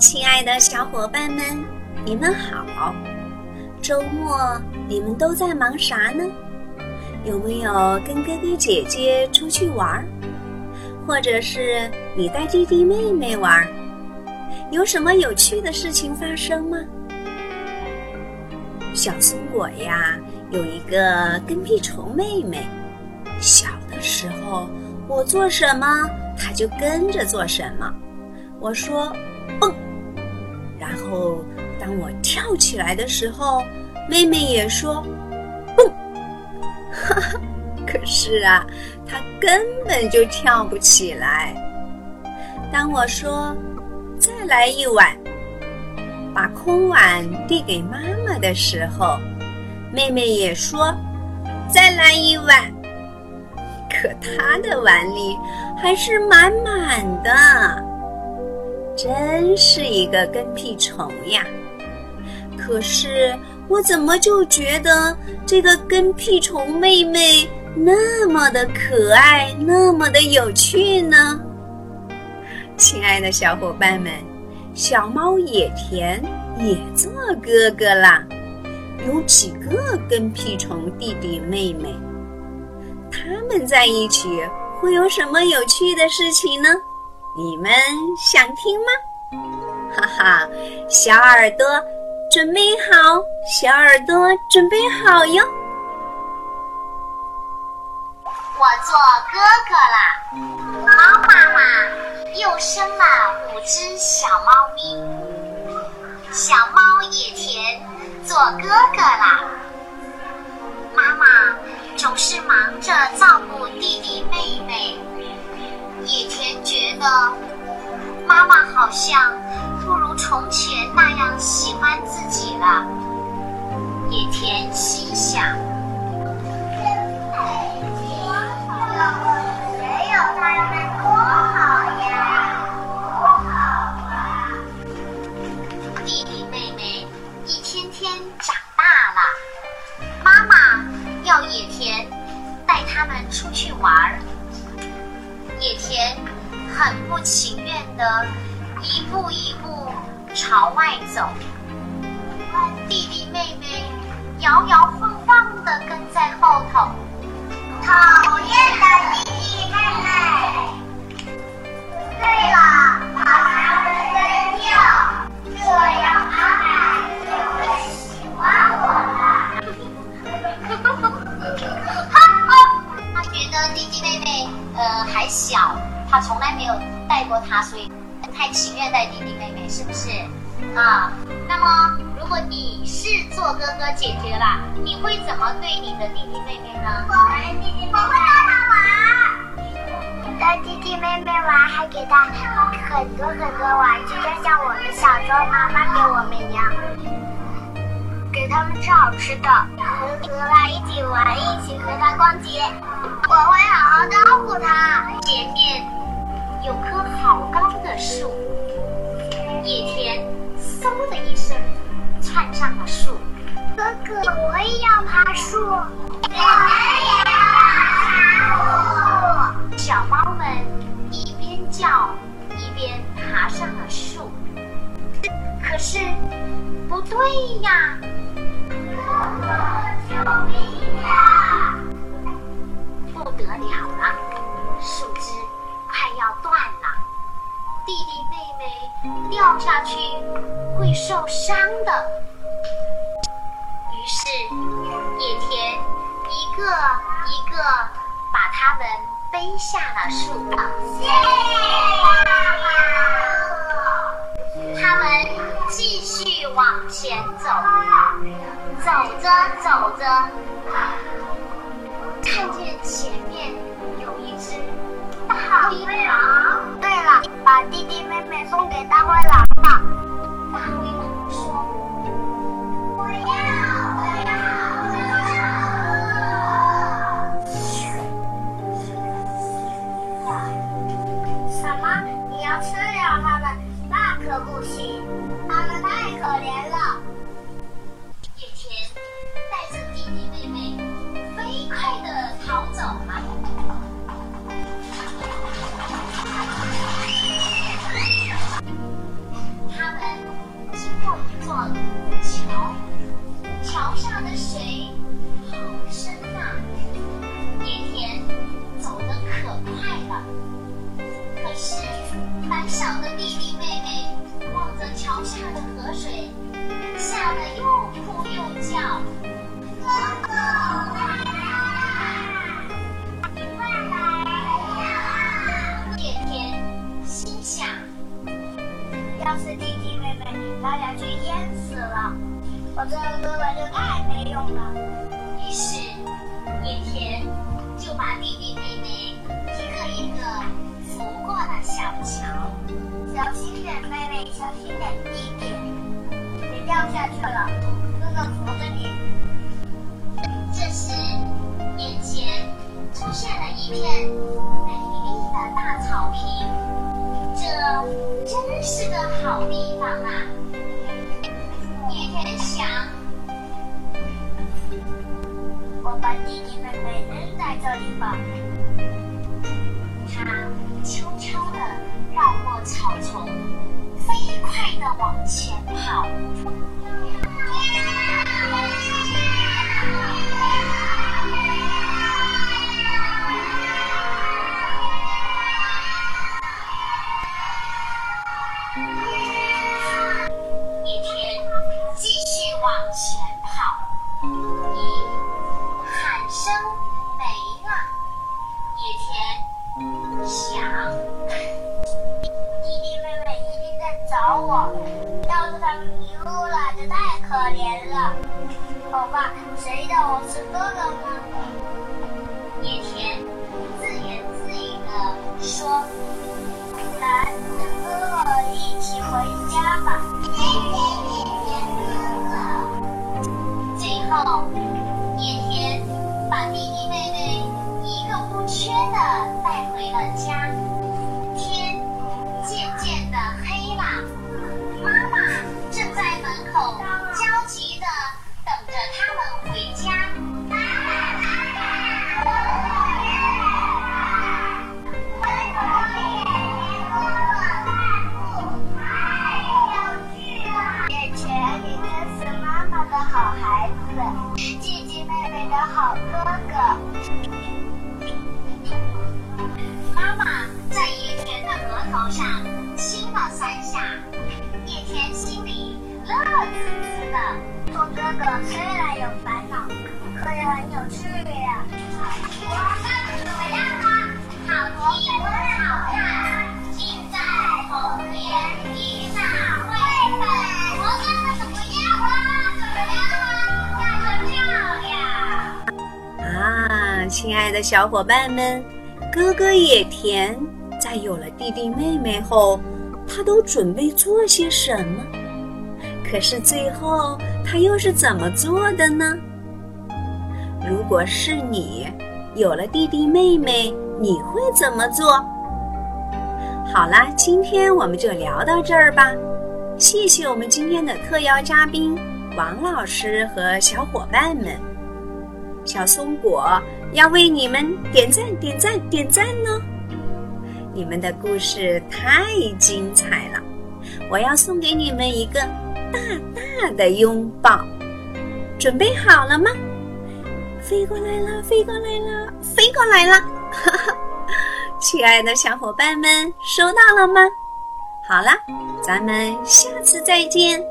亲爱的小伙伴们，你们好！周末你们都在忙啥呢？有没有跟哥哥姐姐出去玩？或者是你带弟弟妹妹玩？有什么有趣的事情发生吗？小松果呀，有一个跟屁虫妹妹。小的时候，我做什么，它就跟着做什么。我说蹦，然后当我跳起来的时候，妹妹也说蹦。哈哈，可是啊，她根本就跳不起来。当我说再来一碗，把空碗递给妈妈的时候，妹妹也说再来一碗。可她的碗里还是满满的。真是一个跟屁虫呀！可是我怎么就觉得这个跟屁虫妹妹那么的可爱，那么的有趣呢？亲爱的小伙伴们，小猫野田也做哥哥啦！有几个跟屁虫弟弟妹妹？他们在一起会有什么有趣的事情呢？你们想听吗？哈哈，小耳朵准备好，小耳朵准备好哟！我做哥哥啦！猫妈妈又生了五只小猫咪，小猫野田做哥哥啦！妈妈总是忙着照顾弟弟妹妹。野田得妈妈好像不如从前那样喜欢自己了。野田心想：一步一步朝外走，弟弟妹妹摇摇晃晃的跟在后头。讨厌的弟弟妹妹！对了，把他们扔掉，这样阿奶就会喜欢我了。哈哈，他觉得弟弟妹妹。呃，还小，他从来没有带过他，所以太情愿带弟弟妹妹，是不是？啊，那么如果你是做哥哥姐姐了，你会怎么对你的弟弟妹妹呢？我会弟弟妹妹带他玩，带弟弟妹妹玩，还给他很多很多玩具，就像我们小时候妈妈给我们一样，给他们吃好吃的，和他一起玩，一也要爬树。我们也要爬树。小猫们一边叫一边爬上了树。可是不对呀！哥哥，救命呀！不得了了，树枝快要断了，弟弟妹妹掉下去会受伤的。个一个把他们背下了树。谢谢爸爸他们继续往前走，走着走着。看见前面有一只大灰狼。对了，把弟弟妹妹送给大灰狼吧。走得可快了。可是胆小的弟弟妹妹望着桥下的河水吓得又哭又叫爸爸想要是弟弟妹妹淹死了我这个哥哥就太没用了于是一天把弟弟妹妹一个一个扶过了小桥。小心点，妹妹，小心点，弟弟，别掉下去了。哥哥扶着你。这时，眼前出现了一片美丽的大草坪，这真是个好地方啊！野田想，把弟弟妹妹扔在这里吧。他悄悄地绕过草丛，飞快地往前跑。可怜了。好吧，谁让我是哥哥呢？野田自言自语地说：“的。做哥哥虽然有烦恼，可也很有趣呀。我们怎么样啊？好听好看，尽在童年的大绘本。我们怎么样啊？怎么样啊？漂亮！啊，亲爱的小伙伴们，哥哥野田在有了弟弟妹妹后，他都准备做些什么？可是最后他又是怎么做的呢？如果是你有了弟弟妹妹，你会怎么做？好啦，今天我们就聊到这儿吧。谢谢我们今天的特邀嘉宾王老师和小伙伴们。小松果要为你们点赞、点赞、点赞呢！你们的故事太精彩了，我要送给你们一个大大的拥抱。准备好了吗？飞过来了，飞过来了，飞过来了！哈哈，亲爱的小伙伴们，收到了吗？好了，咱们下次再见。